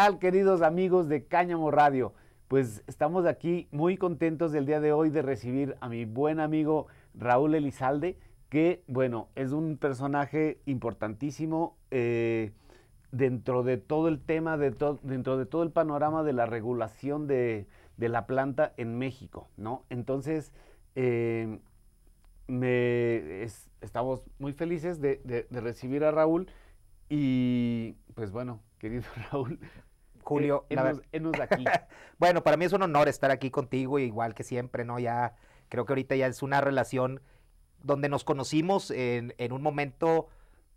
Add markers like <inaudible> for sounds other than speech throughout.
¿Qué tal, queridos amigos de Cáñamo Radio? Pues estamos aquí muy contentos del día de hoy de recibir a mi buen amigo Raúl Elizalde, que, bueno, es un personaje importantísimo eh, dentro de todo el tema, de dentro de todo el panorama de la regulación de, la planta en México, ¿no? Entonces, eh, me, estamos muy felices de recibir a Raúl y, pues bueno, querido <laughs> Raúl. Julio, eh, enos, aquí. <laughs> bueno, para mí es un honor estar aquí contigo, igual que siempre, ¿no? Ya creo que ahorita ya es una relación donde nos conocimos en, un momento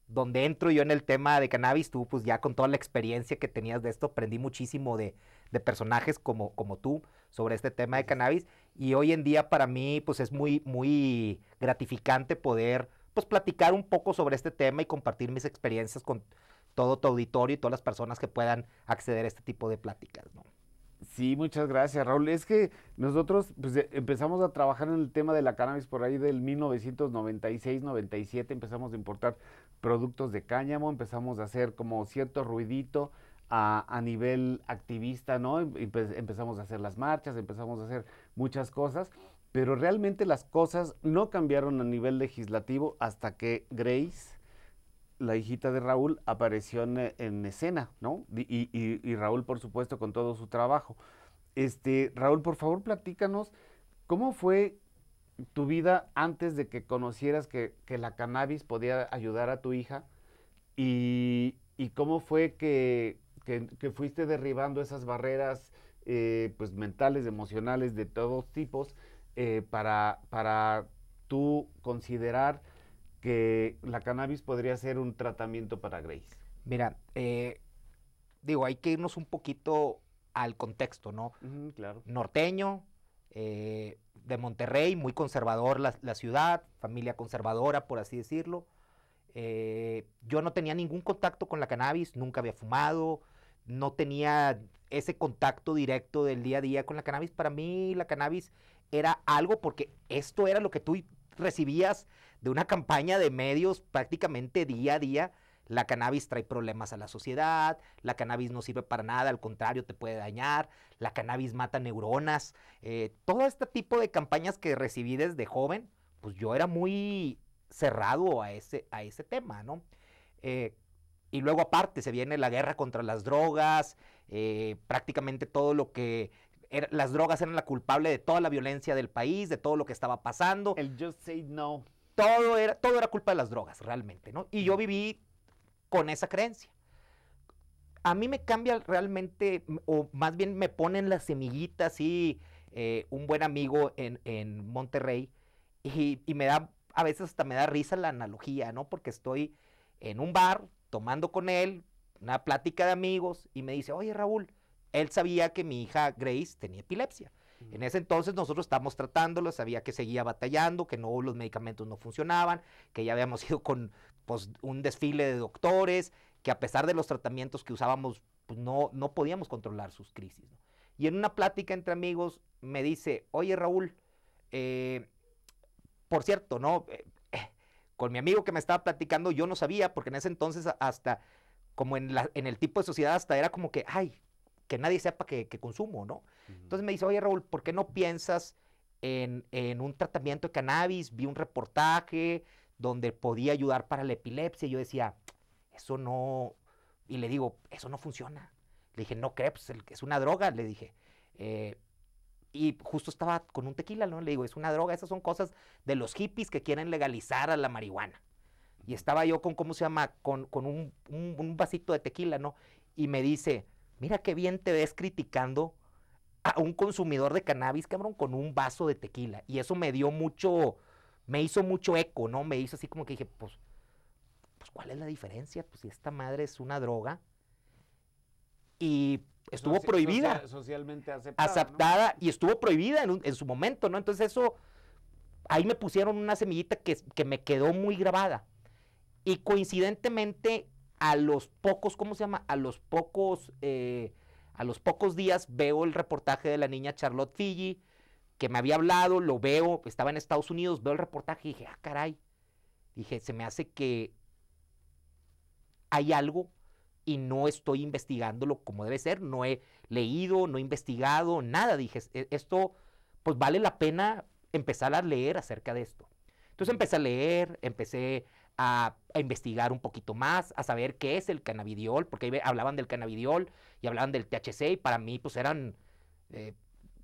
donde entro yo en el tema de cannabis, tú pues ya con toda la experiencia que tenías de esto, aprendí muchísimo de, personajes como, como tú sobre este tema de cannabis y hoy en día para mí pues es muy, muy gratificante poder pues platicar un poco sobre este tema y compartir mis experiencias con, todo tu auditorio y todas las personas que puedan acceder a este tipo de pláticas. Sí, muchas gracias, Raúl. Es que nosotros pues, eh, empezamos a trabajar en el tema de la cannabis por ahí del 1996-97, empezamos a importar productos de cáñamo, empezamos a hacer como cierto ruidito a, a nivel activista, ¿no? empezamos a hacer las marchas, empezamos a hacer muchas cosas, pero realmente las cosas no cambiaron a nivel legislativo hasta que Grace la hijita de Raúl apareció en, escena, ¿no? Y, Raúl, por supuesto, con todo su trabajo. Este, Raúl, por favor, platícanos, ¿cómo fue tu vida antes de que conocieras que, la cannabis podía ayudar a tu hija? Y, cómo fue que, fuiste derribando esas barreras eh, pues mentales, emocionales, de todos tipos, eh, para, para tú considerar que la cannabis podría ser un tratamiento para Grace? Mira, eh, digo, hay que irnos un poquito al contexto, ¿no? claro. Norteño, eh, de Monterrey, muy conservador la, ciudad, familia conservadora, por así decirlo. Eh, yo no tenía ningún contacto con la cannabis, nunca había fumado, no tenía ese contacto directo del día a día con la cannabis. Para mí la cannabis era algo porque esto era lo que tú recibías de una campaña de medios prácticamente día a día. La cannabis trae problemas a la sociedad, la cannabis no sirve para nada, al contrario, te puede dañar, la cannabis mata neuronas. Eh, todo este tipo de campañas que recibí desde joven, pues yo era muy cerrado a ese, a ese tema, ¿no? Eh, y luego aparte se viene la guerra contra las drogas, eh, prácticamente todo lo que las drogas eran la culpable de toda la violencia del país, de todo lo que estaba pasando. El just say no todo era, todo era culpa de las drogas, realmente, ¿no? Y yo viví con esa creencia. A mí me cambia realmente, o más bien me ponen las semillitas y eh, un buen amigo en, Monterrey, y, me da, a veces hasta me da risa la analogía, ¿no? Porque estoy en un bar tomando con él, una plática de amigos, y me dice, oye Raúl, él sabía que mi hija Grace tenía epilepsia. En ese entonces nosotros estábamos tratándolo, sabía que seguía batallando, que no los medicamentos no funcionaban, que ya habíamos <laughs> ido con pues, un desfile de doctores, que a pesar de los tratamientos que usábamos, pues, no, no podíamos controlar sus crisis. Y en una plática entre amigos me dice, oye Raúl, eh, por cierto, ¿no? Eh, eh, con mi amigo que me estaba platicando, yo no sabía, porque en ese entonces hasta, como en, la, en el tipo de sociedad, hasta era como que, ay, que nadie sepa que, consumo, ¿no? Entonces me dice, oye Raúl, ¿por qué no piensas en, un tratamiento de cannabis? Vi un reportaje donde podía ayudar para la epilepsia. Y yo decía, eso no, y le digo, eso no funciona. Le dije, no crees, pues, es una droga, le dije. Eh, y justo estaba con un tequila, ¿no? Le digo, es una droga, esas son cosas de los hippies que quieren legalizar a la marihuana. Y estaba yo con, ¿cómo se llama? Con, un, un, vasito de tequila, ¿no? Y me dice, mira qué bien te ves criticando a un consumidor de cannabis, cabrón, con un vaso de tequila. Y eso me dio mucho, me hizo mucho eco, ¿no? Me hizo así como que dije, pues, pues ¿cuál es la diferencia? Pues si esta madre es una droga y estuvo prohibida. socialmente aceptada. Aceptada y estuvo prohibida en, en, su momento, ¿no? Entonces eso, ahí me pusieron una semillita que, que me quedó muy grabada. Y coincidentemente, a los pocos, ¿cómo se llama? A los pocos, eh, a los pocos días veo el reportaje de la niña Charlotte Fiji, que me había hablado, lo veo, estaba en Estados Unidos, veo el reportaje y dije, ah, caray. Dije, se me hace que hay algo y no estoy investigándolo como debe ser, no he leído, no he investigado, nada. Dije, "E- esto, pues vale la pena empezar a leer acerca de esto. Entonces empecé a leer, empecé a, a investigar un poquito más, a saber qué es el cannabidiol, porque ahí hablaban del cannabidiol y hablaban del THC y para mí pues eran eh,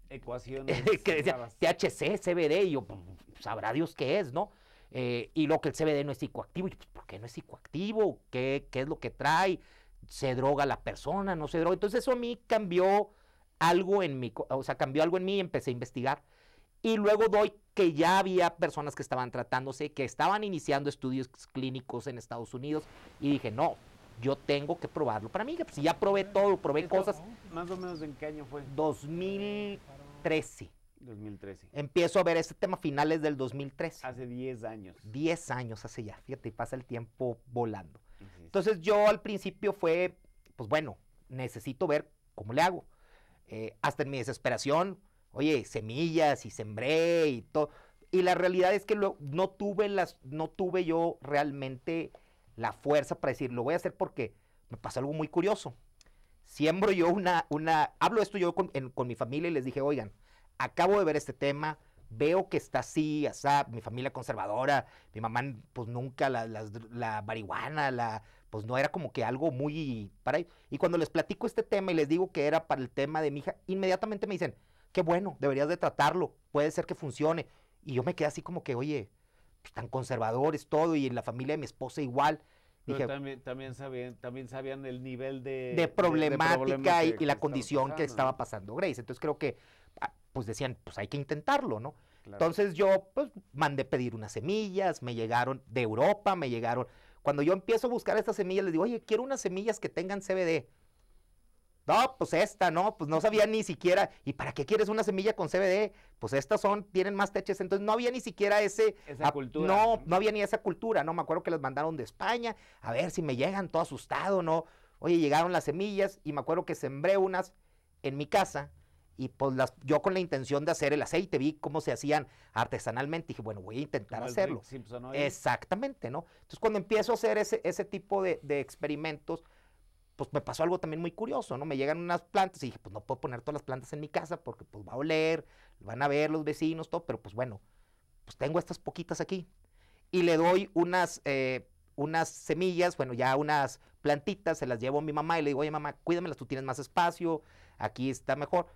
Ecuaciones. <laughs> que decía. THC, CBD, y yo, pues, sabrá Dios qué es, ¿no? Eh, y lo que el CBD no es psicoactivo, y yo, pues, ¿por qué no es psicoactivo? ¿Qué, ¿Qué es lo que trae? ¿Se droga la persona? ¿No se droga? Entonces eso a mí cambió algo en mí, o sea, cambió algo en mí y empecé a investigar. Y luego doy que ya había personas que estaban tratándose, que estaban iniciando estudios clínicos en Estados Unidos, y dije, no, yo tengo que probarlo para mí, pues, si ya probé todo, probé Esto, cosas, Más o menos en qué año fue? 2013. 2013. Empiezo a ver este tema a finales del 2013. Hace 10 años. 10 años hace ya, fíjate, pasa el tiempo volando. Entonces yo al principio fue, pues bueno, necesito ver cómo le hago. Eh, hasta en mi desesperación, oye, semillas y sembré y todo. Y la realidad es que lo- no tuve las, no tuve yo realmente la fuerza para decir, lo voy a hacer porque me pasó algo muy curioso. Siembro yo una, una, hablo esto yo con, en- con mi familia y les dije, oigan, acabo de ver este tema, veo que está así, asá, mi familia conservadora, mi mamá pues nunca la, dr- la marihuana, la, pues no era como que algo muy para. Y cuando les platico este tema y les digo que era para el tema de mi hija, inmediatamente me dicen, qué bueno, deberías de tratarlo, puede ser que funcione. Y yo me quedé así como que, oye, pues, tan conservadores todo y en la familia de mi esposa igual. Dije, también, también, sabían, también sabían el nivel de, de problemática y, que- y la que condición que estaba pasando Grace. Entonces creo que, ah, pues decían, pues hay que intentarlo, ¿no? Claro. Entonces yo, pues, mandé pedir unas semillas, me llegaron de Europa, me llegaron. Cuando yo empiezo a buscar estas semillas, les digo, oye, quiero unas semillas que tengan CBD. No, pues esta, no, pues no sabía ni siquiera. ¿Y para qué quieres una semilla con CBD? Pues estas son, tienen más THC. Entonces no había ni siquiera ese. Esa cultura. No, no había ni esa cultura, ¿no? Me acuerdo que las mandaron de España, a ver si me llegan, todo asustado, ¿no? Oye, llegaron las semillas y me acuerdo que sembré unas en mi casa y pues las, yo con la intención de hacer el aceite, vi cómo se hacían artesanalmente, dije, bueno, voy a intentar Como hacerlo. Simpson Oil. Exactamente, ¿no? Entonces cuando empiezo a hacer ese, ese tipo de, de experimentos, pues me pasó algo también muy curioso, ¿no? Me llegan unas plantas y dije, pues no puedo poner todas las plantas en mi casa porque pues va a oler, van a ver los vecinos, todo, pero pues bueno, pues tengo estas poquitas aquí. Y le doy unas, eh, unas semillas, bueno, ya unas plantitas, se las llevo a mi mamá y le digo, oye mamá, cuídamelas, tú tienes más espacio, aquí está mejor.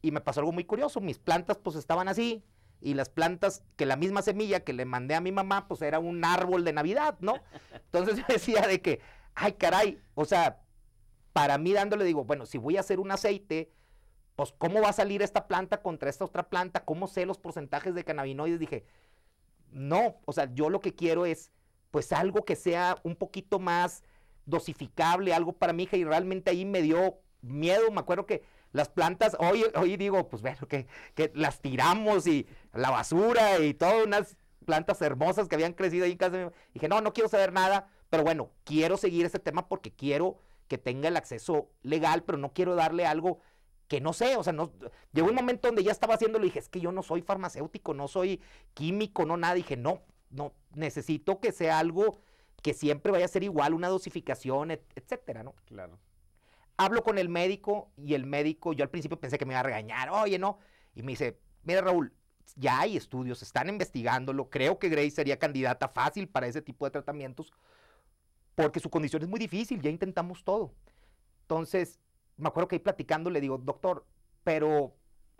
Y me pasó algo muy curioso, mis plantas pues estaban así, y las plantas, que la misma semilla que le mandé a mi mamá, pues era un árbol de Navidad, ¿no? Entonces <laughs> yo decía de que, ay caray, o sea, para mí dándole digo, bueno, si voy a hacer un aceite, pues cómo va a salir esta planta contra esta otra planta, cómo sé los porcentajes de cannabinoides, dije, no, o sea, yo lo que quiero es pues algo que sea un poquito más dosificable, algo para mi hija y realmente ahí me dio miedo, me acuerdo que las plantas, hoy, hoy digo, pues bueno, que, que las tiramos y la basura y todas unas plantas hermosas que habían crecido ahí en casa. Dije, no, no quiero saber nada, pero bueno, quiero seguir ese tema porque quiero que tenga el acceso legal, pero no quiero darle algo que no sé, o sea, no, llegó un momento donde ya estaba haciéndolo y dije, es que yo no soy farmacéutico, no soy químico, no nada, dije, no, no, necesito que sea algo que siempre vaya a ser igual, una dosificación, et- etcétera, ¿no? Claro. hablo con el médico y el médico, yo al principio pensé que me iba a regañar, oye, no, y me dice, mira Raúl, ya hay estudios, están investigándolo, creo que Grace sería candidata fácil para ese tipo de tratamientos, porque su condición es muy difícil, ya intentamos todo. Entonces, me acuerdo que ahí platicando le digo, doctor, pero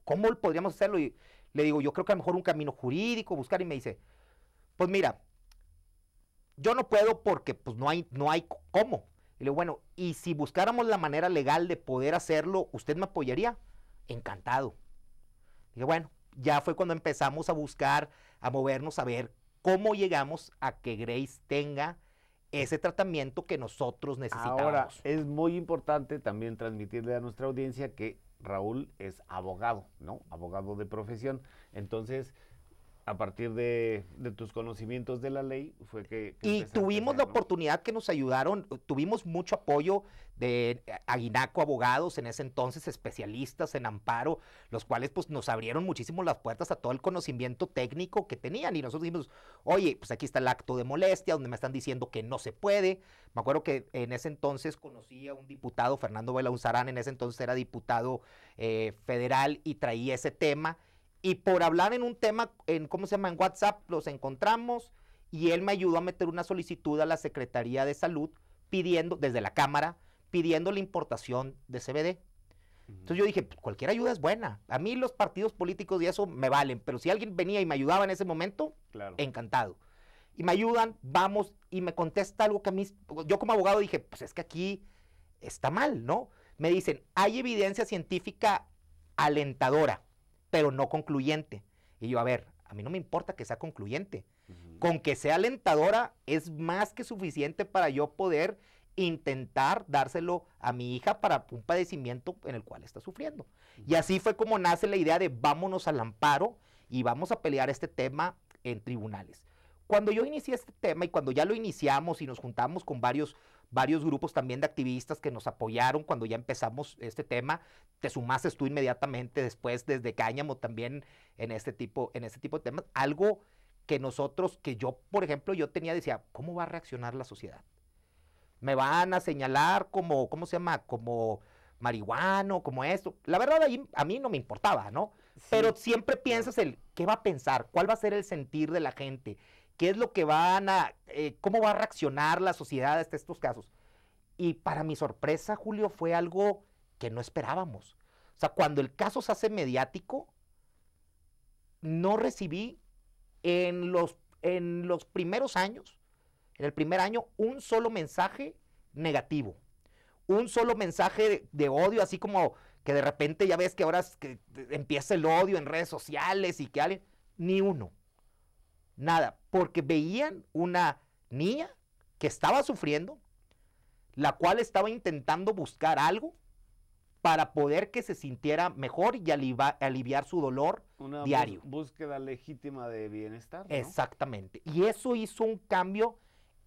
¿cómo podríamos hacerlo? Y le digo, yo creo que a lo mejor un camino jurídico, buscar, y me dice, pues mira, yo no puedo porque pues no hay, no hay cómo. Y le digo, bueno, y si buscáramos la manera legal de poder hacerlo, ¿usted me apoyaría? Encantado. Dije, bueno, ya fue cuando empezamos a buscar, a movernos, a ver cómo llegamos a que Grace tenga ese tratamiento que nosotros necesitábamos. Ahora, es muy importante también transmitirle a nuestra audiencia que Raúl es abogado, ¿no? Abogado de profesión. Entonces, a partir de, tus conocimientos de la ley fue que... y tuvimos la oportunidad que nos ayudaron, tuvimos mucho apoyo de Aguinaco Abogados, en ese entonces especialistas en amparo, los cuales pues nos abrieron muchísimo las puertas a todo el conocimiento técnico que tenían. Y nosotros dijimos, oye, pues aquí está el acto de molestia donde me están diciendo que no se puede. Me acuerdo que en ese entonces conocí a un diputado, Fernando Belauzarán, en ese entonces era diputado eh, federal y traía ese tema y por hablar en un tema, en ¿cómo se llama? En WhatsApp, los encontramos y él me ayudó a meter una solicitud a la Secretaría de Salud pidiendo, desde la Cámara, pidiendo la importación de CBD. Entonces yo dije, pues, cualquier ayuda es buena. A mí los partidos políticos y eso me valen, pero si alguien venía y me ayudaba en ese momento, encantado. Y me ayudan, vamos, y me contesta algo que a mí, yo como abogado dije, pues es que aquí está mal, ¿no? Me dicen, hay evidencia científica alentadora pero no concluyente. Y yo, a ver, a mí no me importa que sea concluyente. Con que sea alentadora es más que suficiente para yo poder intentar dárselo a mi hija para un padecimiento en el cual está sufriendo. Y así fue como nace la idea de vámonos al amparo y vamos a pelear este tema en tribunales. Cuando yo inicié este tema y cuando ya lo iniciamos y nos juntamos con varios varios grupos también de activistas que nos apoyaron cuando ya empezamos este tema. Te sumaste tú inmediatamente después desde Cáñamo también en este tipo, en este tipo de temas. Algo que nosotros, que yo, por ejemplo, yo tenía, decía, ¿cómo va a reaccionar la sociedad? Me van a señalar como, ¿cómo se llama? Como marihuano, como esto. La verdad, ahí a mí no me importaba, ¿no? Pero siempre piensas el, ¿qué va a pensar? ¿Cuál va a ser el sentir de la gente? Qué es lo que van a, eh, cómo va a reaccionar la sociedad a estos casos. Y para mi sorpresa, Julio, fue algo que no esperábamos. O sea, cuando el caso se hace mediático, no recibí en los, en los primeros años, en el primer año, un solo mensaje negativo. Un solo mensaje de, odio, así como que de repente ya ves que ahora que empieza el odio en redes sociales y que alguien, ni uno. Nada, porque veían una niña que estaba sufriendo, la cual estaba intentando buscar algo para poder que se sintiera mejor y aliviar su dolor una diario. búsqueda legítima de bienestar. Exactamente. Y eso hizo un cambio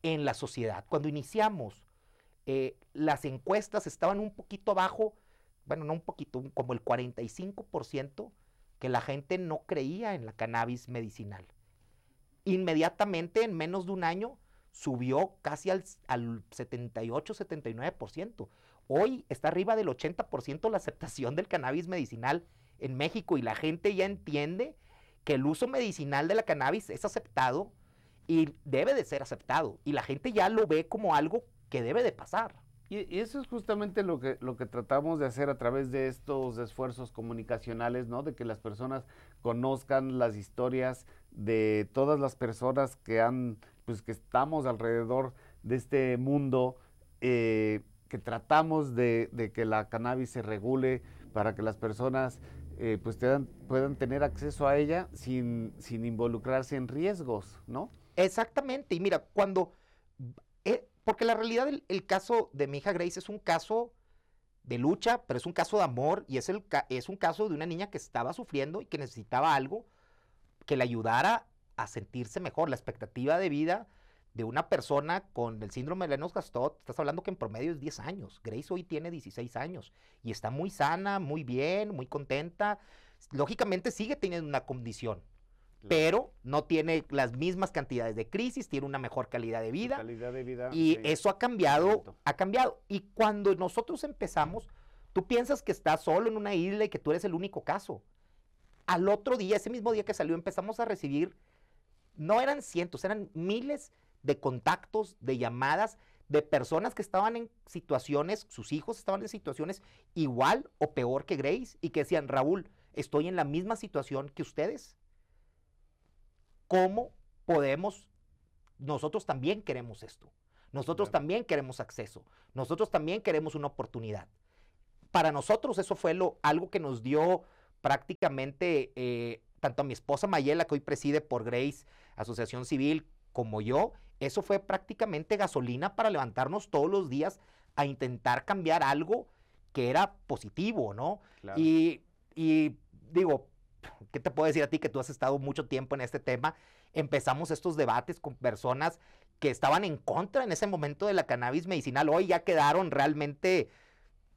en la sociedad. Cuando iniciamos, eh, las encuestas estaban un poquito abajo, bueno, no un poquito, como el 45%, que la gente no creía en la cannabis medicinal inmediatamente en menos de un año subió casi al, 78-79%. Hoy está arriba del 80% la aceptación del cannabis medicinal en México y la gente ya entiende que el uso medicinal de la cannabis es aceptado y debe de ser aceptado y la gente ya lo ve como algo que debe de pasar. Y, eso es justamente lo que, lo que tratamos de hacer a través de estos esfuerzos comunicacionales, ¿no? De que las personas conozcan las historias de todas las personas que han, pues que estamos alrededor de este mundo, eh, que tratamos de, que la cannabis se regule para que las personas eh, pues puedan tener acceso a ella sin, sin involucrarse en riesgos, ¿no? Exactamente, y mira, cuando eh, porque la realidad del caso de mi hija Grace es un caso de lucha, pero es un caso de amor y es, el, es un caso de una niña que estaba sufriendo y que necesitaba algo que le ayudara a sentirse mejor. La expectativa de vida de una persona con el síndrome de Lennox-Gastaut, estás hablando que en promedio es 10 años. Grace hoy tiene 16 años y está muy sana, muy bien, muy contenta. Lógicamente sigue teniendo una condición, pero no tiene las mismas cantidades de crisis, tiene una mejor calidad de vida. Calidad de vida y eso ha cambiado, ha cambiado. Y cuando nosotros empezamos, tú piensas que estás solo en una isla y que tú eres el único caso. Al otro día, ese mismo día que salió, empezamos a recibir, no eran cientos, eran miles de contactos, de llamadas, de personas que estaban en situaciones, sus hijos estaban en situaciones igual o peor que Grace y que decían, Raúl, estoy en la misma situación que ustedes. Cómo podemos, nosotros también queremos esto, nosotros también queremos acceso, nosotros también queremos una oportunidad. Para nosotros eso fue lo, algo que nos dio prácticamente eh, tanto a mi esposa Mayela, que hoy preside por Grace, Asociación Civil, como yo, eso fue prácticamente gasolina para levantarnos todos los días a intentar cambiar algo que era positivo, ¿no? Y, y digo, ¿qué te puedo decir a ti que tú has estado mucho tiempo en este tema? Empezamos estos debates con personas que estaban en contra en ese momento de la cannabis medicinal. Hoy ya quedaron realmente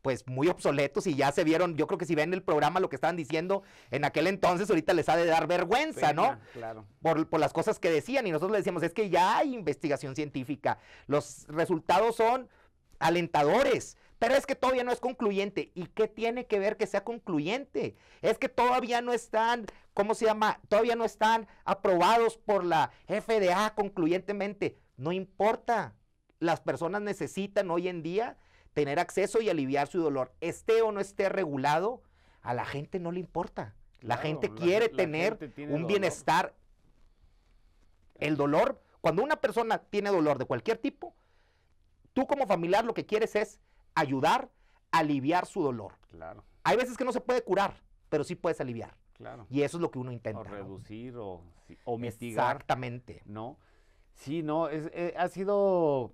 pues muy obsoletos y ya se vieron, yo creo que si ven el programa lo que estaban diciendo en aquel entonces, ahorita les ha de dar vergüenza, ¿no? Claro. Por, por, las cosas que decían y nosotros le decíamos, es que ya hay investigación científica, los resultados son alentadores, pero es que todavía no es concluyente. ¿Y qué tiene que ver que sea concluyente? Es que todavía no están, ¿cómo se llama? Todavía no están aprobados por la FDA concluyentemente. No importa. Las personas necesitan hoy en día tener acceso y aliviar su dolor. Esté o no esté regulado, a la gente no le importa. La gente quiere tener un bienestar. El dolor, cuando una persona tiene dolor de cualquier tipo, tú como familiar lo que quieres es ayudar a aliviar su dolor. Claro. Hay veces que no se puede curar, pero sí puedes aliviar. Claro. Y eso es lo que uno intenta. O reducir o, o mitigar. Exactamente. ¿No? Sí, no, es, eh, ha sido,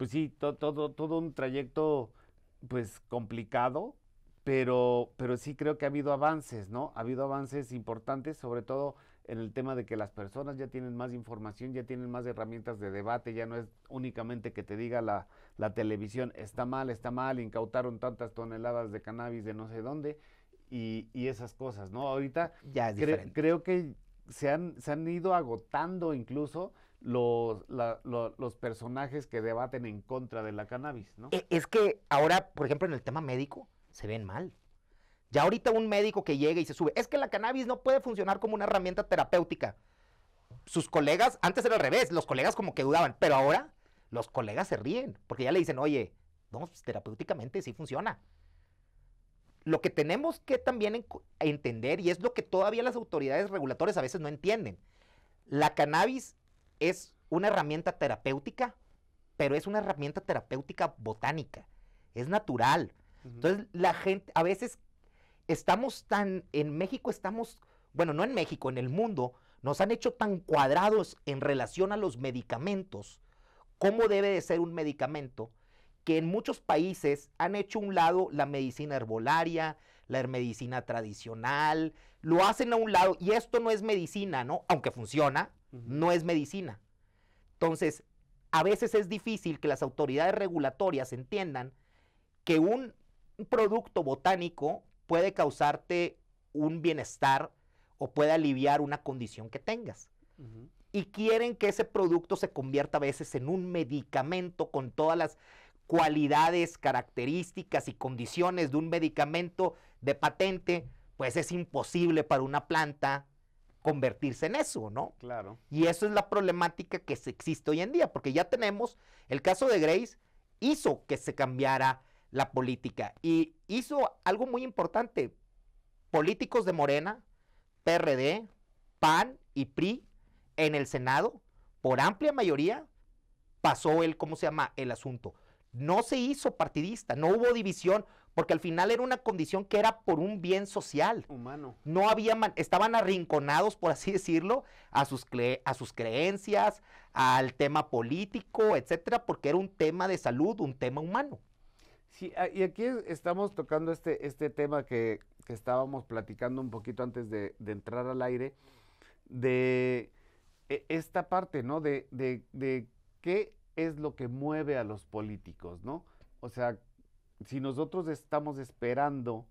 pues sí, todo, todo un trayecto, pues complicado, pero, pero sí creo que ha habido avances, ¿no? Ha habido avances importantes, sobre todo en el tema de que las personas ya tienen más información, ya tienen más herramientas de debate, ya no es únicamente que te diga la, la televisión, está mal, está mal, incautaron tantas toneladas de cannabis de no sé dónde y, y esas cosas, ¿no? Ahorita ya es cre creo que se han, se han ido agotando incluso los, los personajes que debaten en contra de la cannabis, ¿no? E, Es que ahora, por ejemplo, en el tema médico, se ven mal. Ya ahorita un médico que llega y se sube, es que la cannabis no puede funcionar como una herramienta terapéutica. Sus colegas, antes era al revés, los colegas como que dudaban, pero ahora los colegas se ríen, porque ya le dicen, oye, no, pues, terapéuticamente sí funciona. Lo que tenemos que también entender, y es lo que todavía las autoridades regulatorias a veces no entienden, la cannabis es una herramienta terapéutica, pero es una herramienta terapéutica botánica, es natural. Uh -huh. Entonces la gente, a veces estamos tan, en México estamos, bueno, no en México, en el mundo, nos han hecho tan cuadrados en relación a los medicamentos, cómo debe de ser un medicamento, que en muchos países han hecho a un lado la medicina herbolaria, la medicina tradicional, lo hacen a un lado, y esto no es medicina, ¿no? Aunque funciona, uh -huh. no es medicina. Entonces, a veces es difícil que las autoridades regulatorias entiendan que un producto botánico puede causarte un bienestar o puede aliviar una condición que tengas. Uh -huh. Y quieren que ese producto se convierta a veces en un medicamento con todas las cualidades, características y condiciones de un medicamento de patente, pues es imposible para una planta convertirse en eso, ¿no? Claro. Y eso es la problemática que existe hoy en día, porque ya tenemos, el caso de Grace hizo que se cambiara la política y hizo algo muy importante. Políticos de Morena, PRD, PAN y PRI en el Senado, por amplia mayoría, pasó el, ¿cómo se llama? El asunto. No se hizo partidista, no hubo división, porque al final era una condición que era por un bien social. Humano. No había, estaban arrinconados, por así decirlo, a sus, a sus creencias, al tema político, etcétera, porque era un tema de salud, un tema humano. Sí, y aquí estamos tocando este, este tema que, que estábamos platicando un poquito antes de, de, entrar al aire, de esta parte, ¿no? De, de, de qué es lo que mueve a los políticos, ¿no? O sea, si nosotros estamos esperando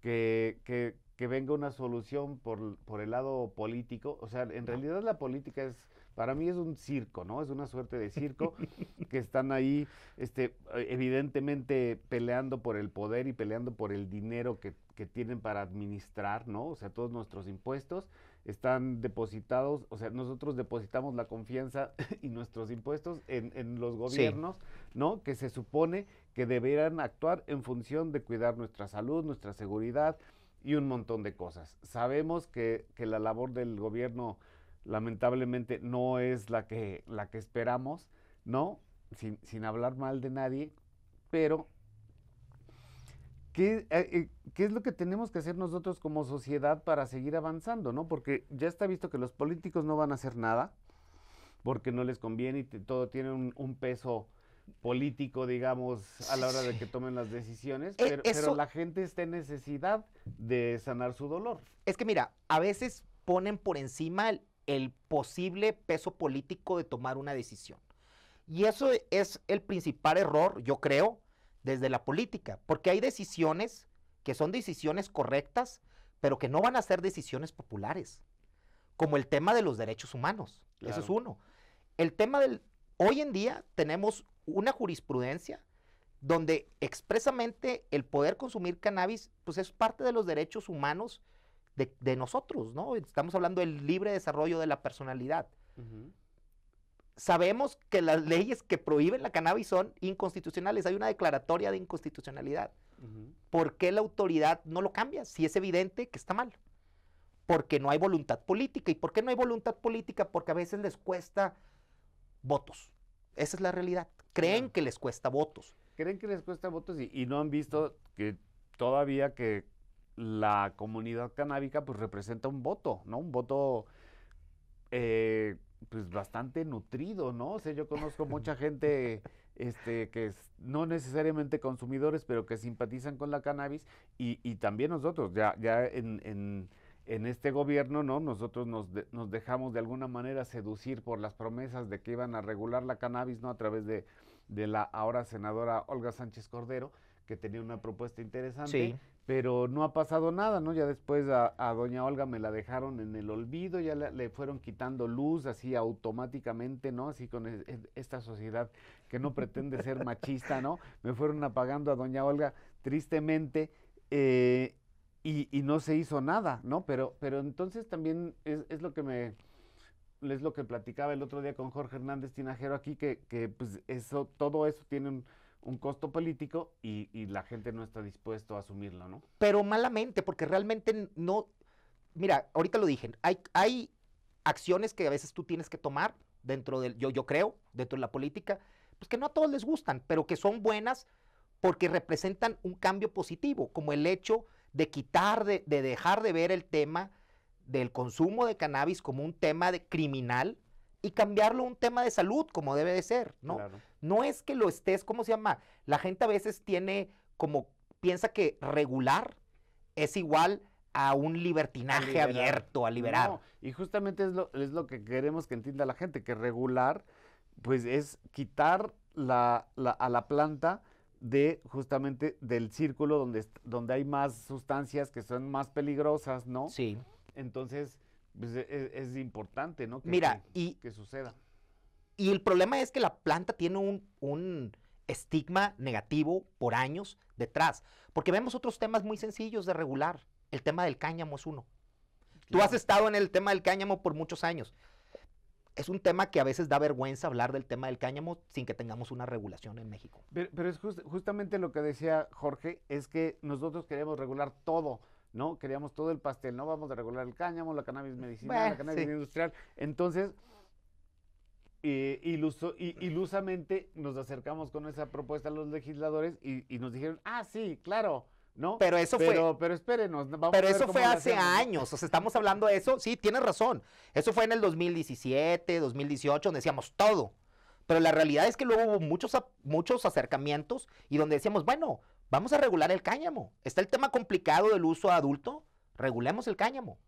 que, que, que venga una solución por, por, el lado político, o sea, en realidad la política es, para mí es un circo, ¿no? Es una suerte de circo <laughs> que están ahí, este, evidentemente peleando por el poder y peleando por el dinero que, que tienen para administrar, ¿no? O sea, todos nuestros impuestos están depositados, o sea, nosotros depositamos la confianza <laughs> y nuestros impuestos en, en los gobiernos, sí. ¿no? Que se supone que deberán actuar en función de cuidar nuestra salud, nuestra seguridad y un montón de cosas. Sabemos que, que la labor del gobierno lamentablemente no es la que, la que esperamos, ¿no? Sin, sin hablar mal de nadie, pero ¿Qué, eh, ¿qué, es lo que tenemos que hacer nosotros como sociedad para seguir avanzando? ¿no? Porque ya está visto que los políticos no van a hacer nada, porque no les conviene y todo tiene un, un peso político, digamos, a la hora de que tomen las decisiones, E- pero, la gente está en necesidad de sanar su dolor. Es que mira, a veces ponen por encima el, el posible peso político de tomar una decisión. Y eso es el principal error, yo creo, desde la política, porque hay decisiones que son decisiones correctas, pero que no van a ser decisiones populares, como el tema de los derechos humanos. Eso es uno. El tema del... Hoy en día tenemos una jurisprudencia donde expresamente el poder consumir cannabis pues es parte de los derechos humanos de, de nosotros, ¿no? Estamos hablando del libre desarrollo de la personalidad. Sabemos que las leyes que prohíben la cannabis son inconstitucionales. Hay una declaratoria de inconstitucionalidad. ¿Por qué la autoridad no lo cambia? Si es evidente que está mal. Porque no hay voluntad política. ¿Y por qué no hay voluntad política? Porque a veces les cuesta votos. Esa es la realidad. Creen que les cuesta votos. creen que les cuesta votos y, y no han visto que todavía que la comunidad canábica pues representa un voto, ¿no? Un voto eh, pues bastante nutrido, ¿no? O sea, yo conozco mucha gente <laughs> este, que es no necesariamente consumidores, pero que simpatizan con la cannabis y, y también nosotros, ya, ya en, en- en este gobierno, ¿no? Nosotros nos, de- nos dejamos de alguna manera seducir por las promesas de que iban a regular la cannabis, ¿no? A través de, de la ahora senadora Olga Sánchez Cordero, que tenía una propuesta interesante, Sí. Pero no ha pasado nada, ¿no? Ya después a, a doña Olga me la dejaron en el olvido, ya le, le fueron quitando luz así automáticamente, ¿no? Así con es- es- esta sociedad que no pretende ser <laughs> machista, ¿no? Me fueron apagando a doña Olga tristemente eh, y, y no se hizo nada, ¿no? Pero, pero entonces también es, es lo que me es lo que platicaba el otro día con Jorge Hernández Tinajero aquí, que, que pues eso, todo eso tiene un, un costo político y, y la gente no está dispuesto a asumirlo, ¿no? pero malamente, porque realmente no. Mira, ahorita lo dije, hay, hay acciones que a veces tú tienes que tomar dentro del, yo, yo creo, dentro de la política, pues que no a todos les gustan, pero que son buenas porque representan un cambio positivo, como el hecho de quitar, de, de dejar de ver el tema del consumo de cannabis como un tema de criminal y cambiarlo a un tema de salud, como debe de ser, ¿no? Claro. No es que lo estés, ¿cómo se llama? La gente a veces tiene como, piensa que regular es igual a un libertinaje abierto, a liberar. No, y justamente es lo, es lo que queremos que entienda la gente, que regular, pues es quitar la, la- a la planta de justamente del círculo donde, donde hay más sustancias que son más peligrosas, ¿no? Sí. Entonces, pues e- e- es, importante, ¿no? Que, Mira, que- y, que suceda. Y el problema es que la planta tiene un, un estigma negativo por años detrás, porque vemos otros temas muy sencillos de regular. El tema del cáñamo es uno. Tú has estado en el tema del cáñamo por muchos años. Es un tema que a veces da vergüenza hablar del tema del cáñamo sin que tengamos una regulación en México. Pero, pero es jus- justamente lo que decía Jorge, es que nosotros queremos regular todo, ¿no? Queríamos todo el pastel, no vamos a regular el cáñamo, la cannabis medicinal, Bueno, la cannabis sí. industrial. Entonces, eh, iluso- i- ilusamente nos acercamos con esa propuesta a los legisladores y, y nos dijeron, ah, sí, claro, ¿no? Pero eso fue- pero, espérenos, vamos a Pero ver eso cómo fue hace años, o sea, estamos hablando de eso, sí, tienes razón. Eso fue en el 2017, 2018, donde decíamos todo. Pero la realidad es que luego hubo muchos, a- muchos acercamientos y donde decíamos, bueno, vamos a regular el cáñamo. Está el tema complicado del uso adulto, regulemos el cáñamo.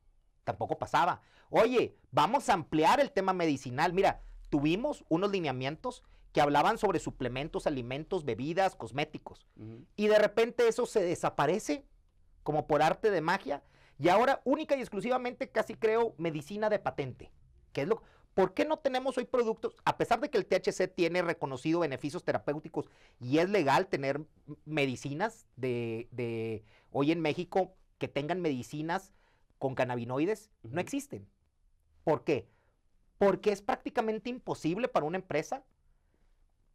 Tampoco pasaba. Oye, vamos a ampliar el tema medicinal. Mira, tuvimos unos lineamientos que hablaban sobre suplementos, alimentos, bebidas, cosméticos. Y de repente eso se desaparece como por arte de magia. Y ahora única y exclusivamente casi creo medicina de patente. Que es lo, ¿Por qué no tenemos hoy productos, a pesar de que el THC tiene reconocido beneficios terapéuticos y es legal tener medicinas de, de hoy en México que tengan medicinas con cannabinoides? No existen. ¿Por qué? Porque es prácticamente imposible para una empresa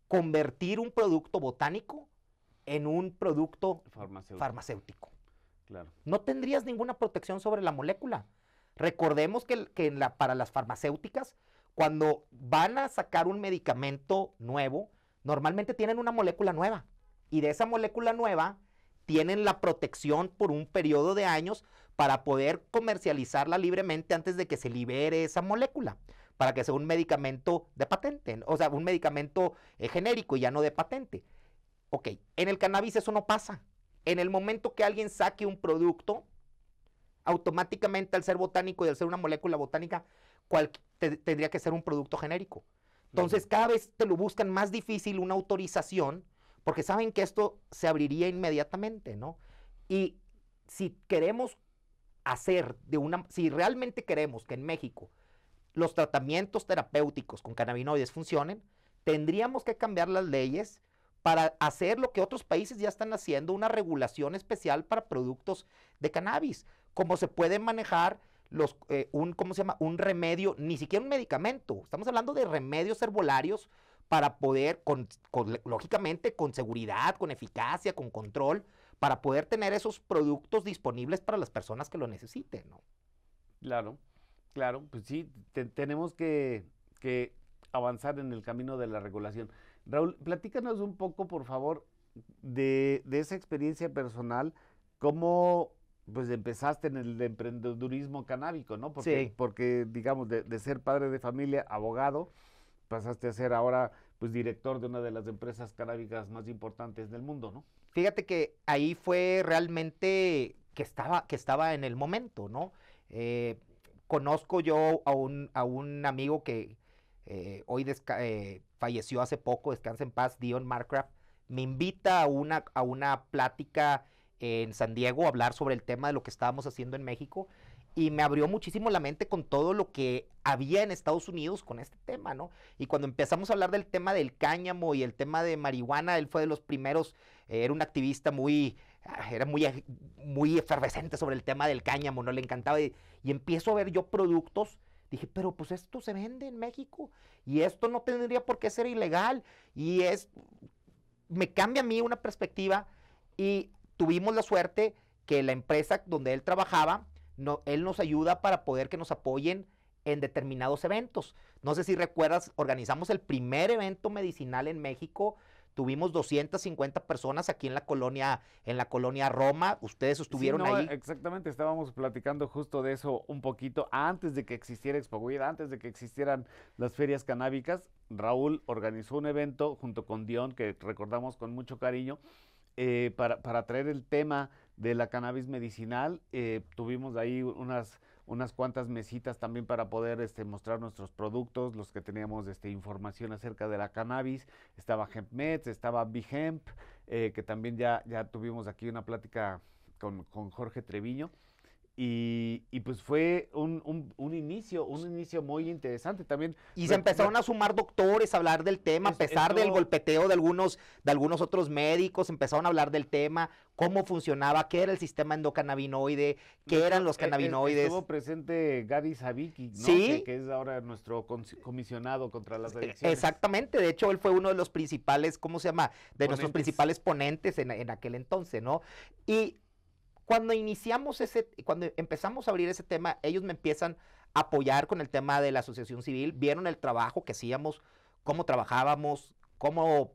convertir un producto botánico en un producto Farmacéutico, farmacéutico. claro. No tendrías ninguna protección sobre la molécula. Recordemos que, el- que en la- para las farmacéuticas, cuando van a sacar un medicamento nuevo, normalmente tienen una molécula nueva. Y de esa molécula nueva tienen la protección por un periodo de años para poder comercializarla libremente antes de que se libere esa molécula. Para que sea un medicamento de patente, o sea, un medicamento eh, genérico y ya no de patente. Ok, en el cannabis eso no pasa. En el momento que alguien saque un producto, automáticamente al ser botánico y al ser una molécula botánica, tendría que ser un producto genérico. Entonces, cada vez te lo buscan más difícil una autorización porque saben que esto se abriría inmediatamente, ¿no? Y si queremos hacer de una, si realmente queremos que en México los tratamientos terapéuticos con cannabinoides funcionen, tendríamos que cambiar las leyes para hacer lo que otros países ya están haciendo, una regulación especial para productos de cannabis, como se puede manejar los, eh, un, ¿cómo se llama? Un remedio, ni siquiera un medicamento, estamos hablando de remedios herbolarios para poder, lógicamente, con seguridad, con eficacia, con control, para poder tener esos productos disponibles para las personas que lo necesiten, ¿no? Claro, claro, pues sí, tenemos que, que, avanzar en el camino de la regulación. Raúl, platícanos un poco, por favor, de, de esa experiencia personal, cómo pues empezaste en el emprendedurismo canábico, ¿no? Porque, sí. porque digamos, de, de, ser padre de familia, abogado, pasaste a ser ahora pues director de una de las empresas canábicas más importantes del mundo, ¿no? Fíjate que ahí fue realmente que estaba, que estaba en el momento, ¿no? Eh, conozco yo a un, a un amigo que eh, hoy eh, falleció hace poco, descansa en paz, Dion Marcraft, me invita a una, a una plática en San Diego a hablar sobre el tema de lo que estábamos haciendo en México y me abrió muchísimo la mente con todo lo que había en Estados Unidos con este tema, ¿no? Y cuando empezamos a hablar del tema del cáñamo y el tema de marihuana, él fue de los primeros, eh, era un activista muy, era muy, muy efervescente sobre el tema del cáñamo, ¿no? Le encantaba y, empiezo a ver yo productos Dije, pero pues esto se vende en México y esto no tendría por qué ser ilegal. Y es, me cambia a mí una perspectiva y tuvimos la suerte que la empresa donde él trabajaba él nos ayuda para poder que nos apoyen en determinados eventos. No sé si recuerdas, organizamos el primer evento medicinal en México. Tuvimos 250 personas aquí en la colonia, en la colonia Roma. Ustedes estuvieron ahí. Exactamente, estábamos platicando justo de eso un poquito antes de que existiera Expo antes de que existieran las ferias canábicas. Raúl organizó un evento junto con Dion, que recordamos con mucho cariño, eh, para, para, traer el tema de la cannabis medicinal. Eh, tuvimos ahí unas, unas cuantas mesitas también para poder este, mostrar nuestros productos, los que teníamos este, información acerca de la cannabis. Estaba HempMeds, estaba BeHemp, eh, que también ya, ya tuvimos aquí una plática con, con Jorge Treviño. Y, y, pues fue un, un, un, inicio, un inicio muy interesante también. Y se empezaron a sumar doctores a hablar del tema, a pesar del golpeteo de algunos, de algunos otros médicos, empezaron a hablar del tema, cómo funcionaba, qué era el sistema endocannabinoide, qué eran los e, e, cannabinoides. Estuvo presente Gary Savicki, ¿no? ¿Sí? que, es ahora nuestro comisionado contra las adicciones. Exactamente, de hecho él fue uno de los principales, ¿cómo se llama? De nuestros principales ponentes en, en aquel entonces, ¿no? Y cuando iniciamos ese, cuando empezamos a abrir ese tema, ellos me empiezan a apoyar con el tema de la asociación civil, vieron el trabajo que hacíamos, cómo trabajábamos, cómo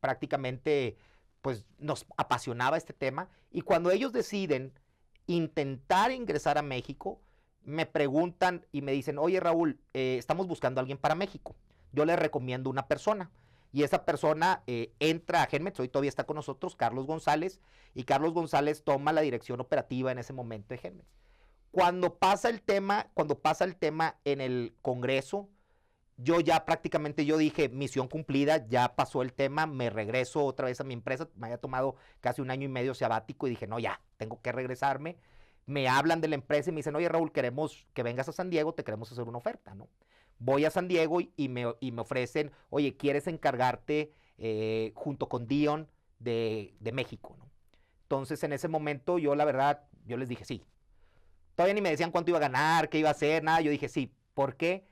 prácticamente pues nos apasionaba este tema y cuando ellos deciden intentar ingresar a México, me preguntan y me dicen, oye Raúl, eh, estamos buscando a alguien para México. Yo les recomiendo una persona. Y esa persona eh, entra a Genmex, hoy todavía está con nosotros, Carlos González, y Carlos González toma la dirección operativa en ese momento de Genmex. Cuando pasa el tema, cuando pasa el tema en el Congreso, yo ya prácticamente yo dije, misión cumplida, ya pasó el tema, me regreso otra vez a mi empresa, me había tomado casi un año y medio sabático y dije, no, ya, tengo que regresarme. Me hablan de la empresa y me dicen, oye Raúl, queremos que vengas a San Diego, te queremos hacer una oferta, ¿no? Voy a San Diego y, me, ofrecen, oye, ¿quieres encargarte eh, junto con Dion de, México? ¿no? Entonces, en ese momento, yo la verdad, yo les dije sí. Todavía ni me decían cuánto iba a ganar, qué iba a hacer, nada. Yo dije sí, porque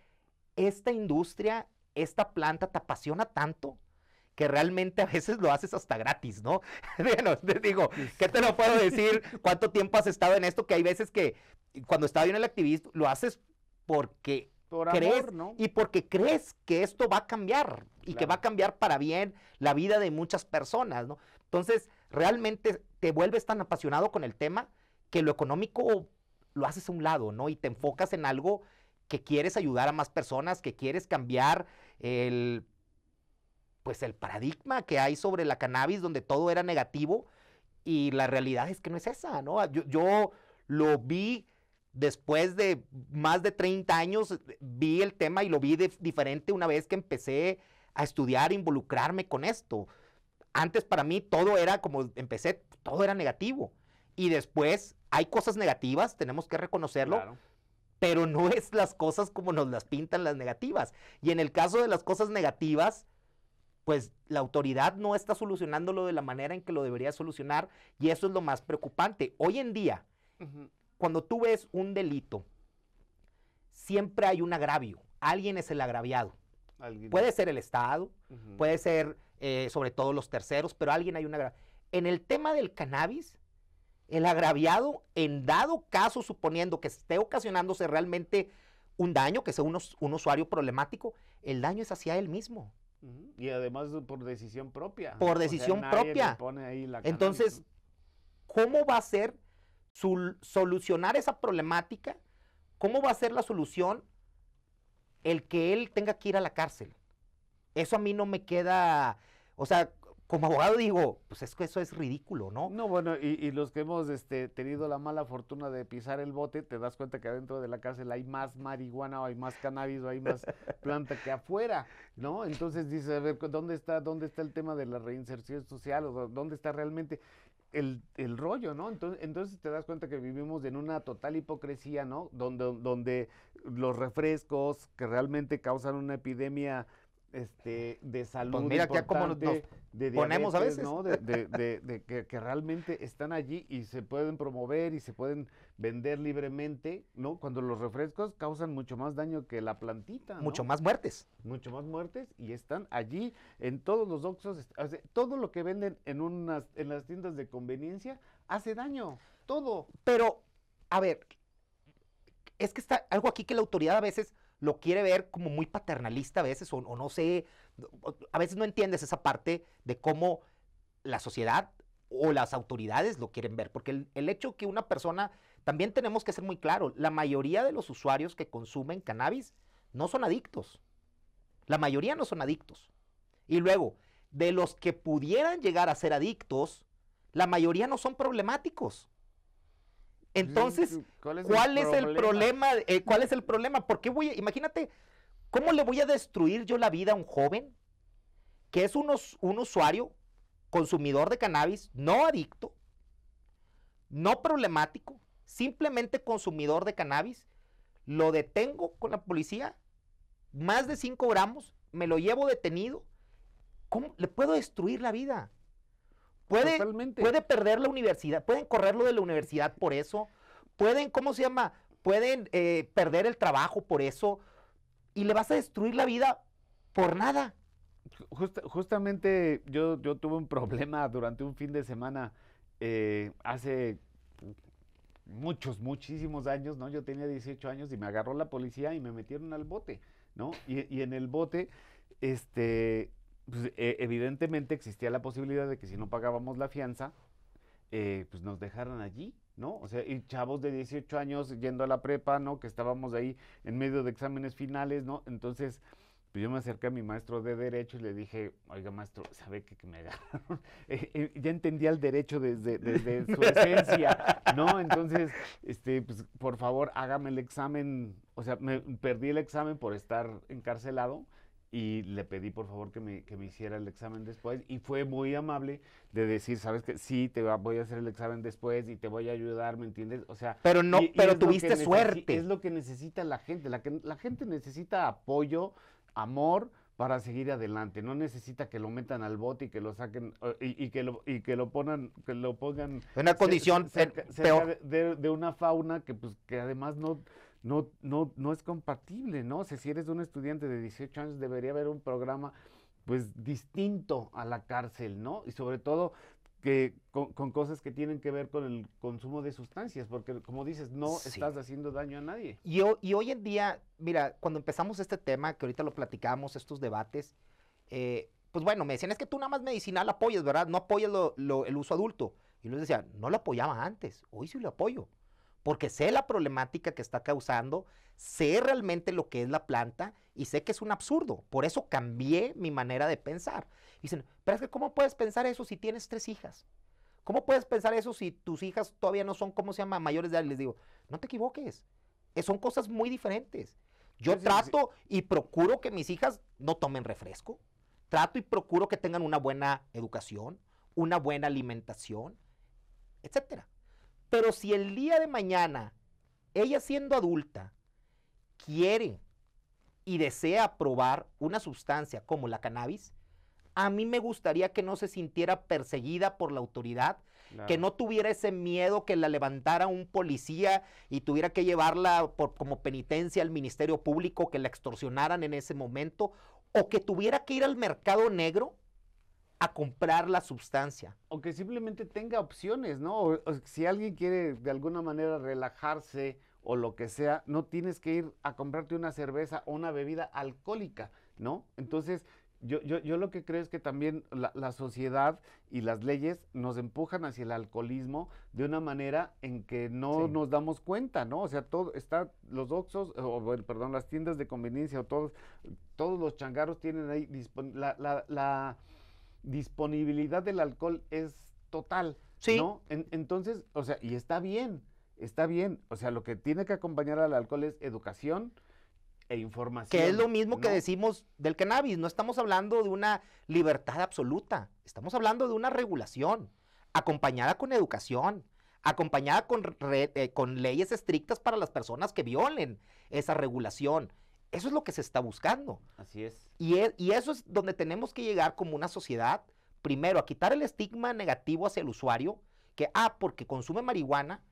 esta industria, esta planta te apasiona tanto que realmente a veces lo haces hasta gratis, ¿no? <laughs> bueno, te digo, ¿qué te lo puedo decir? ¿Cuánto tiempo has estado en esto? Que hay veces que cuando estaba yo en el activismo, lo haces porque crees, ¿no? Y porque crees que esto va a cambiar y que va a cambiar para bien la vida de muchas personas, ¿no? Entonces, realmente te vuelves tan apasionado con el tema que lo económico lo haces a un lado, ¿no? Y te enfocas en algo que quieres ayudar a más personas, que quieres cambiar el, pues el paradigma que hay sobre la cannabis donde todo era negativo y la realidad es que no es esa, ¿no? Yo, yo lo vi después de más de 30 años, vi el tema y lo vi de, diferente una vez que empecé a estudiar, involucrarme con esto. Antes para mí todo era como empecé, todo era negativo. Y después hay cosas negativas, tenemos que reconocerlo, pero no es las cosas como nos las pintan las negativas. Y en el caso de las cosas negativas, pues la autoridad no está solucionándolo de la manera en que lo debería solucionar y eso es lo más preocupante. Hoy en día, cuando tú ves un delito, siempre hay un agravio. Alguien es el agraviado. Puede ser el Estado, puede ser eh, sobre todo los terceros, pero alguien hay un agravio. En el tema del cannabis, el agraviado, en dado caso, suponiendo que esté ocasionándose realmente un daño, que sea un, usuario problemático, el daño es hacia él mismo. Y además por decisión propia. Por decisión propia. Entonces, ¿cómo va a ser solucionar esa problemática? ¿Cómo va a ser la solución el que él tenga que ir a la cárcel? Eso a mí no me queda, o sea, como abogado digo, pues es que eso es ridículo, ¿no? No, bueno, y, los que hemos este, tenido la mala fortuna de pisar el bote, te das cuenta que adentro de la cárcel hay más marihuana o hay más cannabis o hay más <laughs> planta que afuera, ¿no? Entonces dices, a ver, ¿dónde está, dónde está el tema de la reinserción social o dónde está realmente el, el rollo, ¿no? Entonces, entonces te das cuenta que vivimos en una total hipocresía, ¿no? Donde, donde los refrescos que realmente causan una epidemia este, de salud. Pues mira que como nos, de ponemos a veces. ¿no? De, que, realmente están allí y se pueden promover y se pueden vender libremente, ¿no? Cuando los refrescos causan mucho más daño que la plantita. Mucho más muertes. Mucho más muertes y están allí en todos los oxos. todo lo que venden en, unas, en las tiendas de conveniencia hace daño. Todo. Pero, a ver, es que está algo aquí que la autoridad a veces lo quiere ver como muy paternalista a veces, o, no sé, a veces no entiendes esa parte de cómo la sociedad o las autoridades lo quieren ver, porque el, el, hecho que una persona, también tenemos que ser muy claro, la mayoría de los usuarios que consumen cannabis no son adictos, la mayoría no son adictos. Y luego, de los que pudieran llegar a ser adictos, la mayoría no son problemáticos. Entonces, ¿cuál es, el, problema? Eh, ¿Cuál es el problema? ¿Por qué voy a, imagínate, cómo le voy a destruir yo la vida a un joven que es un usuario, consumidor de cannabis, no adicto, no problemático, simplemente consumidor de cannabis, lo detengo con la policía, más de 5 gramos, me lo llevo detenido, ¿cómo le puedo destruir la vida? Puede, puede perder la universidad, pueden correrlo de la universidad por eso, pueden, ¿cómo se llama? Pueden eh, perder el trabajo por eso y le vas a destruir la vida por nada. justamente yo, yo tuve un problema durante un fin de semana eh, hace muchos, muchísimos años, ¿no? Yo tenía 18 años y me agarró la policía y me metieron al bote, ¿no? Y, y en el bote, este, pues, e, evidentemente existía la posibilidad de que si no pagábamos la fianza, eh, pues nos dejaran allí, ¿no? O sea, y chavos de 18 años yendo a la prepa, ¿no? Que estábamos ahí en medio de exámenes finales, ¿no? Entonces, pues yo me acerqué a mi maestro de Derecho y le dije, oiga, maestro, ¿sabe que, me agarraron? <laughs> Eh, eh, ya entendía el derecho desde, desde su <laughs> esencia, ¿no? Entonces, este, pues, por favor, hágame el examen. O sea, me perdí el examen por estar encarcelado y le pedí por favor que me, que me hiciera el examen después y fue muy amable de decir, sabes que sí, te voy a hacer el examen después y te voy a ayudar, ¿me entiendes? O sea, pero no, pero tuviste suerte. Es lo que necesita la gente, la, que, la gente necesita apoyo, amor para seguir adelante, no necesita que lo metan al bote y que lo saquen y, que lo y que lo pongan que lo pongan en una condición peor. De, de, una fauna que pues que además no no, no, no es compatible, ¿no? O sea, si eres un estudiante de 18 años, debería haber un programa pues distinto a la cárcel, ¿no? Y sobre todo que con, cosas que tienen que ver con el consumo de sustancias, porque como dices, no estás haciendo daño a nadie. Y, y, hoy en día, mira, cuando empezamos este tema, que ahorita lo platicamos, estos debates, eh, pues bueno, me decían, es que tú nada más medicinal apoyas, ¿verdad? No apoyas lo, el uso adulto. Y les decía, no lo apoyaba antes, hoy sí lo apoyo. Porque sé la problemática que está causando, sé realmente lo que es la planta y sé que es un absurdo. Por eso cambié mi manera de pensar. Dicen, pero es que ¿cómo puedes pensar eso si tienes tres hijas? ¿Cómo puedes pensar eso si tus hijas todavía no son, ¿cómo se llama?, mayores de edad? Les digo, no te equivoques. Eh, son cosas muy diferentes. Yo trato y procuro que mis hijas no tomen refresco. Trato y procuro que tengan una buena educación, una buena alimentación, etcétera. Pero si el día de mañana ella siendo adulta quiere y desea probar una sustancia como la cannabis, a mí me gustaría que no se sintiera perseguida por la autoridad, que no tuviera ese miedo que la levantara un policía y tuviera que llevarla por, como penitencia al Ministerio Público, que la extorsionaran en ese momento, o que tuviera que ir al mercado negro a comprar la sustancia. O que simplemente tenga opciones, ¿no? si alguien quiere de alguna manera relajarse o lo que sea, no tienes que ir a comprarte una cerveza o una bebida alcohólica, ¿no? Entonces, yo, yo, yo, lo que creo es que también la, sociedad y las leyes nos empujan hacia el alcoholismo de una manera en que no nos damos cuenta, ¿no? O sea, todo está, los oxos, o perdón, las tiendas de conveniencia o todos, todos los changaros tienen ahí la, la, la, disponibilidad del alcohol es total, sí. ¿no? entonces, o sea, y está bien, está bien. O sea, lo que tiene que acompañar al alcohol es educación, e información. Que es lo mismo que decimos del cannabis. No estamos hablando de una libertad absoluta. Estamos hablando de una regulación acompañada con educación, acompañada con, eh, con leyes estrictas para las personas que violen esa regulación. Eso es lo que se está buscando. Así es. Y, e, y eso es donde tenemos que llegar como una sociedad, primero, a quitar el estigma negativo hacia el usuario, que, ah, porque consume marihuana,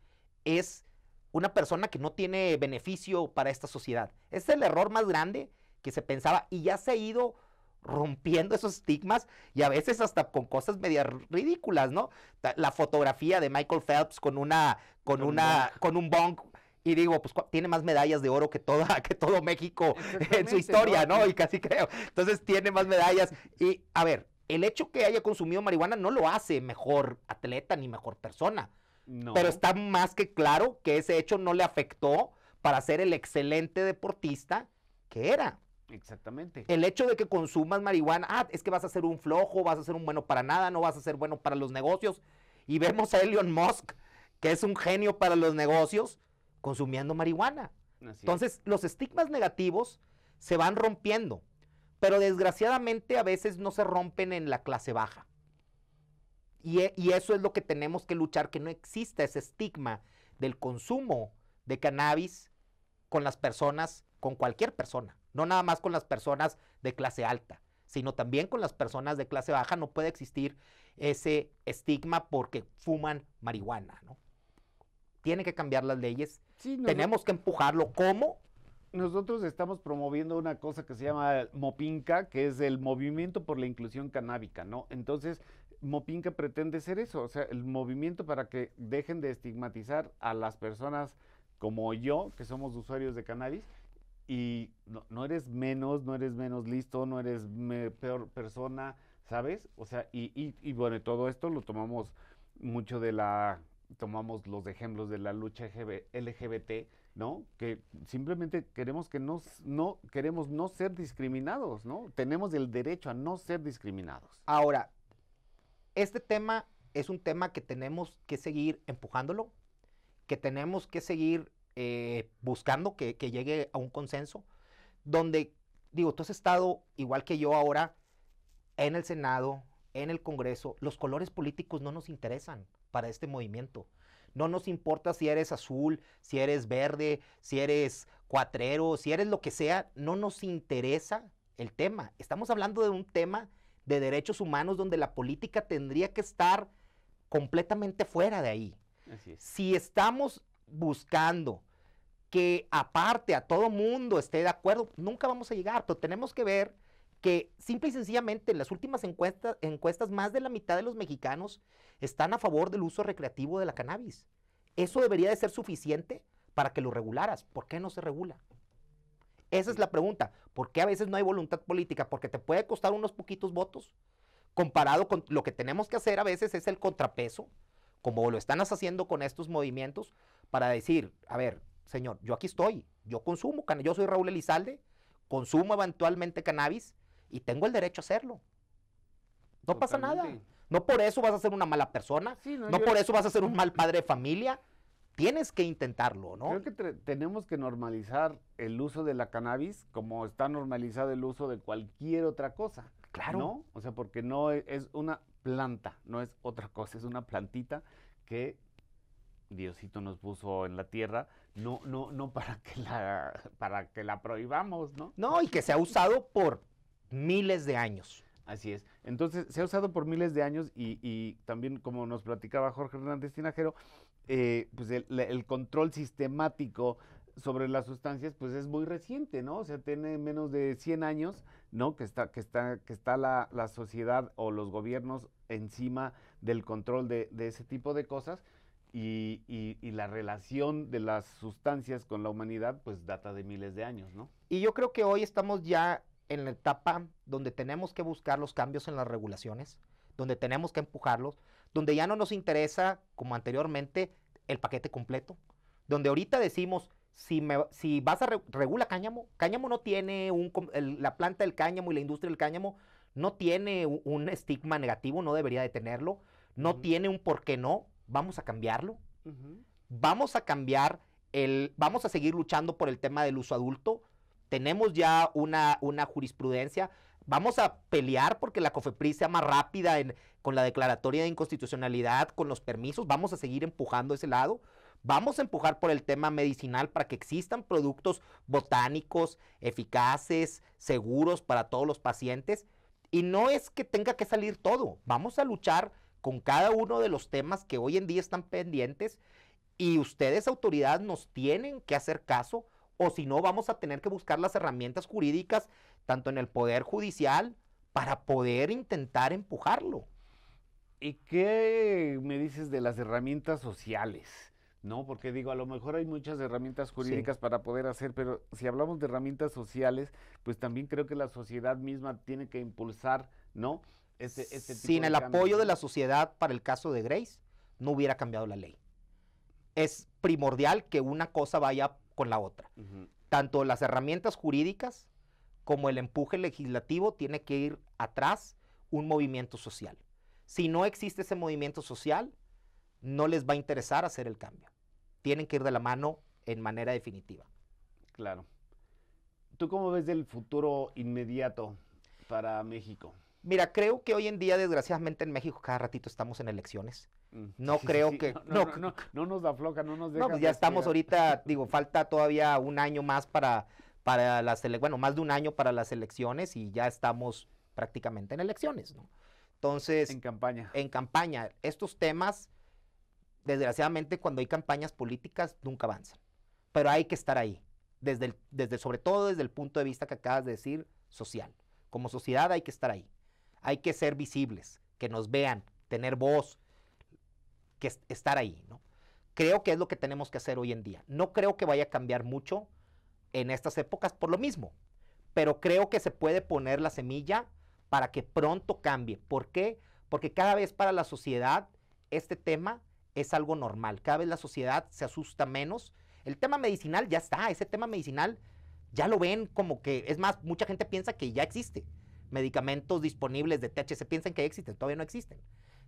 es una persona que no tiene beneficio para esta sociedad. Es el error más grande que se pensaba y ya se ha ido rompiendo esos estigmas y a veces hasta con cosas medias ridículas, ¿no? La fotografía de Michael Phelps con una con, una con un bong y digo, pues tiene más medallas de oro que toda <laughs> que todo México en su historia, ¿no? Y casi creo. Entonces tiene más medallas y a ver, el hecho que haya consumido marihuana no lo hace mejor atleta ni mejor persona. Pero está más que claro que ese hecho no le afectó para ser el excelente deportista que era. Exactamente. El hecho de que consumas marihuana, ah, es que vas a ser un flojo, vas a ser un bueno para nada, no vas a ser bueno para los negocios. Y vemos a Elon Musk, que es un genio para los negocios, consumiendo marihuana. Entonces, los estigmas negativos se van rompiendo, pero desgraciadamente a veces no se rompen en la clase baja. E, y, eso es lo que tenemos que luchar, que no exista ese estigma del consumo de cannabis con las personas, con cualquier persona, no nada más con las personas de clase alta, sino también con las personas de clase baja. No puede existir ese estigma porque fuman marihuana, ¿no? Tiene que cambiar las leyes. Tenemos que empujarlo. ¿Cómo? Nosotros estamos promoviendo una cosa que se llama Mopinca, que es el movimiento por la inclusión canábica, ¿no? Entonces, Mopinca pretende ser eso, o sea, el movimiento para que dejen de estigmatizar a las personas como yo, que somos usuarios de cannabis, y no, eres menos, no eres menos listo, no eres peor persona, ¿sabes? O sea, y, y, y bueno, todo esto lo tomamos mucho de la, tomamos los ejemplos de la lucha LGBT, ¿no? Que simplemente queremos que no, no, queremos no ser discriminados, ¿no? Tenemos el derecho a no ser discriminados. Ahora, este tema es un tema que tenemos que seguir empujándolo, que tenemos que seguir eh, buscando que, llegue a un consenso, donde, digo, tú has estado igual que yo ahora en el Senado, en el Congreso, los colores políticos no nos interesan para este movimiento. No nos importa si eres azul, si eres verde, si eres cuatrero, si eres lo que sea, no nos interesa el tema. Estamos hablando de un tema de derechos humanos donde la política tendría que estar completamente fuera de ahí. Si estamos buscando que aparte a todo mundo esté de acuerdo, nunca vamos a llegar, pero tenemos que ver que simple y sencillamente en las últimas encuestas, encuestas más de la mitad de los mexicanos están a favor del uso recreativo de la cannabis. Eso debería de ser suficiente para que lo regularas. ¿Por qué no se regula? Esa es la pregunta. ¿Por qué a veces no hay voluntad política? Porque te puede costar unos poquitos votos. Comparado con lo que tenemos que hacer a veces es el contrapeso como lo están haciendo con estos movimientos, para decir, a ver, señor, yo aquí estoy, yo consumo, yo soy Raúl Elizalde, consumo eventualmente cannabis y tengo el derecho a hacerlo. No pasa nada. No por eso vas a ser una mala persona, no, por eso vas a ser un mal padre de familia. Tienes que intentarlo, ¿no? Creo que tenemos que normalizar el uso de la cannabis como está normalizado el uso de cualquier otra cosa. Claro. ¿No? O sea, porque no es, es una planta, no es otra cosa, es una plantita que Diosito nos puso en la tierra, no, no, no para que la, para que la prohibamos, ¿no? No, y que se ha usado por miles de años. Así es. Entonces, se ha usado por miles de años y, también, como nos platicaba Jorge Hernández Tinajero, eh, pues el, control sistemático sobre las sustancias, pues es muy reciente, ¿no? O sea, tiene menos de 100 años, ¿no? Que está, que está, que está la, sociedad o los gobiernos encima del control de, ese tipo de cosas. Y, y, la relación de las sustancias con la humanidad, pues data de miles de años, ¿no? Y yo creo que hoy estamos ya en la etapa donde tenemos que buscar los cambios en las regulaciones, donde tenemos que empujarlos, donde ya no nos interesa, como anteriormente, el paquete completo, donde ahorita decimos, si, me, si vas a regular cáñamo, cáñamo no tiene un, la planta del cáñamo y la industria del cáñamo no tiene un, estigma negativo, no debería de tenerlo, no tiene un por qué no, vamos a cambiarlo, vamos a cambiar el, vamos a seguir luchando por el tema del uso adulto, tenemos ya una, una jurisprudencia. Vamos a pelear porque la COFEPRIS sea más rápida con la declaratoria de inconstitucionalidad, con los permisos. Vamos a seguir empujando ese lado. Vamos a empujar por el tema medicinal para que existan productos botánicos eficaces, seguros para todos los pacientes. Y no es que tenga que salir todo. Vamos a luchar con cada uno de los temas que hoy en día están pendientes y ustedes, autoridad, nos tienen que hacer caso o si no, vamos a tener que buscar las herramientas jurídicas, tanto en el Poder Judicial, para poder intentar empujarlo. ¿Y qué me dices de las herramientas sociales? ¿no? Porque digo, a lo mejor hay muchas herramientas jurídicas para poder hacer, pero si hablamos de herramientas sociales, pues también creo que la sociedad misma tiene que impulsar, ¿no? Este, este Sin el apoyo de la sociedad para el caso de Grace, no hubiera cambiado la ley. Es primordial que una cosa vaya con la otra. Tanto las herramientas jurídicas como el empuje legislativo tiene que ir atrás un movimiento social. Si no existe ese movimiento social, no les va a interesar hacer el cambio. Tienen que ir de la mano en manera definitiva. Claro. ¿Tú cómo ves el futuro inmediato para México? Mira, creo que hoy en día, desgraciadamente, en México cada ratito estamos en elecciones. Mm. No creo que... No no, no, nos afloja, no nos deja... No, pues ya estamos ahorita, digo, <laughs> falta todavía un año más para, para las elecciones, bueno, más de un año para las elecciones y ya estamos prácticamente en elecciones, ¿no? Entonces... En campaña. En campaña. Estos temas, desgraciadamente, cuando hay campañas políticas, nunca avanzan. Pero hay que estar ahí, desde, desde sobre todo desde el punto de vista que acabas de decir, social. Como sociedad hay que estar ahí. Hay que ser visibles, que nos vean, tener voz, que estar ahí, ¿no? Creo que es lo que tenemos que hacer hoy en día. No creo que vaya a cambiar mucho en estas épocas por lo mismo, pero creo que se puede poner la semilla para que pronto cambie. ¿Por qué? Porque cada vez para la sociedad este tema es algo normal. Cada vez la sociedad se asusta menos. El tema medicinal ya está, ese tema medicinal ya lo ven como que, es más, mucha gente piensa que ya existe. Medicamentos disponibles de THC piensan que existen, todavía no existen.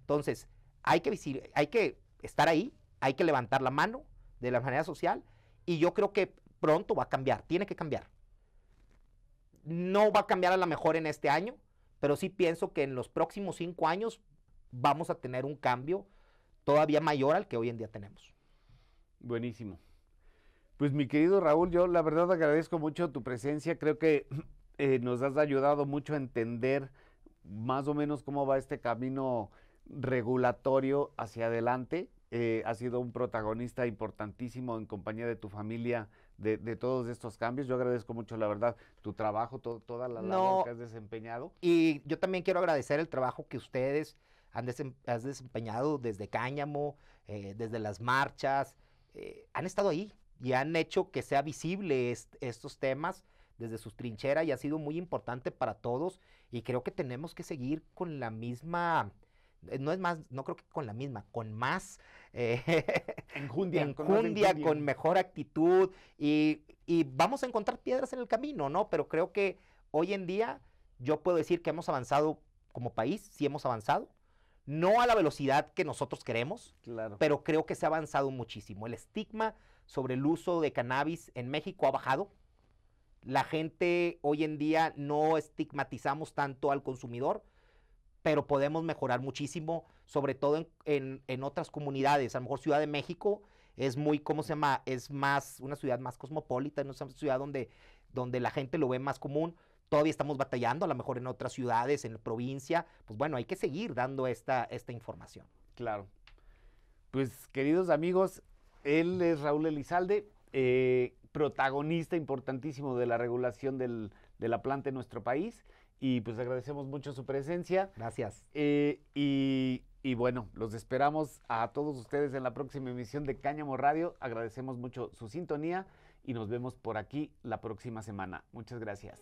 Entonces, hay que, hay que estar ahí, hay que levantar la mano de la manera social y yo creo que pronto va a cambiar, tiene que cambiar. No va a cambiar a lo mejor en este año, pero sí pienso que en los próximos cinco años vamos a tener un cambio todavía mayor al que hoy en día tenemos. Buenísimo. Pues mi querido Raúl, yo la verdad agradezco mucho tu presencia, creo que eh, nos has ayudado mucho a entender más o menos cómo va este camino regulatorio hacia adelante. Eh, has sido un protagonista importantísimo en compañía de tu familia de, todos estos cambios. Yo agradezco mucho, la verdad, tu trabajo, toda la labor que has desempeñado. Y yo también quiero agradecer el trabajo que ustedes han desempeñado desde Cáñamo, eh, desde las marchas, eh, han estado ahí y han hecho que sea visible estos temas desde sus trincheras y ha sido muy importante para todos y creo que tenemos que seguir con la misma eh, no es más, no creo que con la misma, con más eh, <laughs> enjundia, con, con mejor actitud y, y vamos a encontrar piedras en el camino, ¿no? Pero creo que hoy en día yo puedo decir que hemos avanzado como país, sí hemos avanzado, no a la velocidad que nosotros queremos, claro. pero creo que se ha avanzado muchísimo. El estigma sobre el uso de cannabis en México ha bajado. La gente hoy en día no estigmatizamos tanto al consumidor, pero podemos mejorar muchísimo, sobre todo en, en, otras comunidades. A lo mejor Ciudad de México es muy, ¿cómo se llama? Es más, una ciudad más cosmopolita, una ciudad donde, donde la gente lo ve más común. Todavía estamos batallando, a lo mejor en otras ciudades, en la provincia. Pues bueno, hay que seguir dando esta, esta información. Claro. Pues queridos amigos, él es Raúl Elizalde, eh, protagonista importantísimo de la regulación del, de la planta en nuestro país. Y pues agradecemos mucho su presencia. Gracias. Eh, y, y, bueno, los esperamos a todos ustedes en la próxima emisión de Cáñamo Radio. Agradecemos mucho su sintonía y nos vemos por aquí la próxima semana. Muchas gracias.